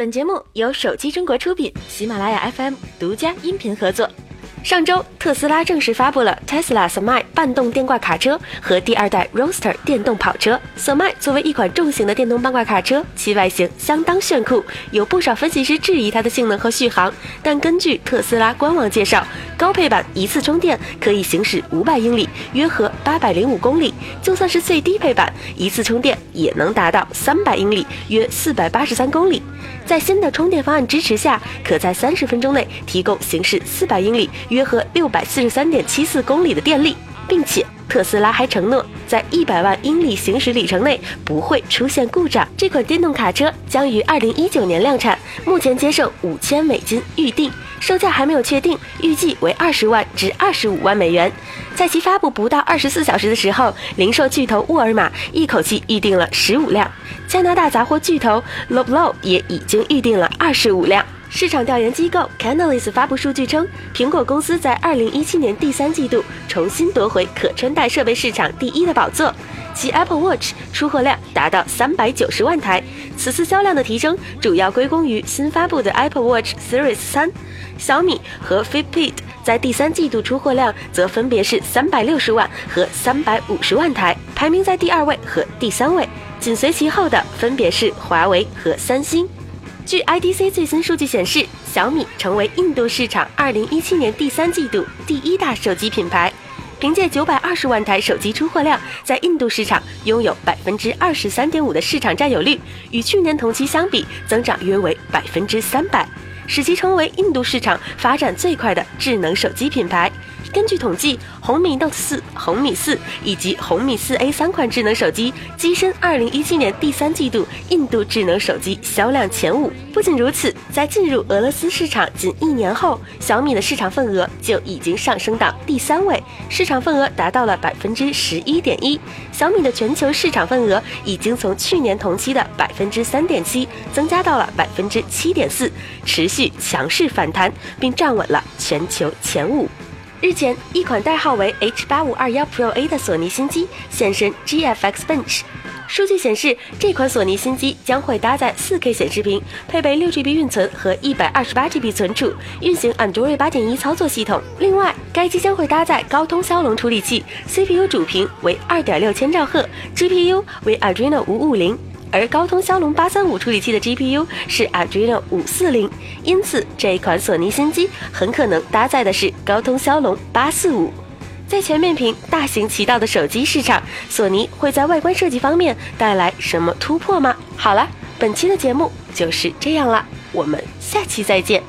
本节目由手机中国出品，喜马拉雅 FM 独家音频合作。上周，特斯拉正式发布了 Tesla Semi 半动电挂卡车和第二代 Roadster 电动跑车。Semi 作为一款重型的电动半挂卡车，其外形相当炫酷，有不少分析师质疑它的性能和续航。但根据特斯拉官网介绍，高配版一次充电可以行驶五百英里，约合八百零五公里；就算是最低配版，一次充电也能达到三百英里，约四百八十三公里。在新的充电方案支持下，可在三十分钟内提供行驶四百英里。约合六百四十三点七四公里的电力，并且特斯拉还承诺在一百万英里行驶里程内不会出现故障。这款电动卡车将于二零一九年量产，目前接受五千美金预定，售价还没有确定，预计为二十万至二十五万美元。在其发布不到二十四小时的时候，零售巨头沃尔玛一口气预定了十五辆，加拿大杂货巨头 Loblaw 也已经预定了二十五辆。市场调研机构 Canalys 发布数据称，苹果公司在2017年第三季度重新夺回可穿戴设备市场第一的宝座，其 Apple Watch 出货量达到390万台。此次销量的提升主要归功于新发布的 Apple Watch Series 3。小米和 Fitbit 在第三季度出货量则分别是360万和350万台，排名在第二位和第三位，紧随其后的分别是华为和三星。据 IDC 最新数据显示，小米成为印度市场2017年第三季度第一大手机品牌，凭借920万台手机出货量，在印度市场拥有百分之二十三点五的市场占有率，与去年同期相比，增长约为百分之三百，使其成为印度市场发展最快的智能手机品牌。根据统计，红米 Note 四、红米四以及红米四 A 三款智能手机跻身2017年第三季度印度智能手机销量前五。不仅如此，在进入俄罗斯市场仅一年后，小米的市场份额就已经上升到第三位，市场份额达到了百分之十一点一。小米的全球市场份额已经从去年同期的百分之三点七增加到了百分之七点四，持续强势反弹，并站稳了全球前五。日前，一款代号为 H8521 Pro A 的索尼新机现身 GFX Bench。数据显示，这款索尼新机将会搭载 4K 显示屏，配备 6GB 运存和 128GB 存储，运行 Android 8.1操作系统。另外，该机将会搭载高通骁龙处理器，CPU 主频为2.6千兆赫，GPU 为 Adreno 550。而高通骁龙八三五处理器的 GPU 是 Adreno 五四零，因此这一款索尼新机很可能搭载的是高通骁龙八四五。在全面屏、大行其道的手机市场，索尼会在外观设计方面带来什么突破吗？好了，本期的节目就是这样了，我们下期再见。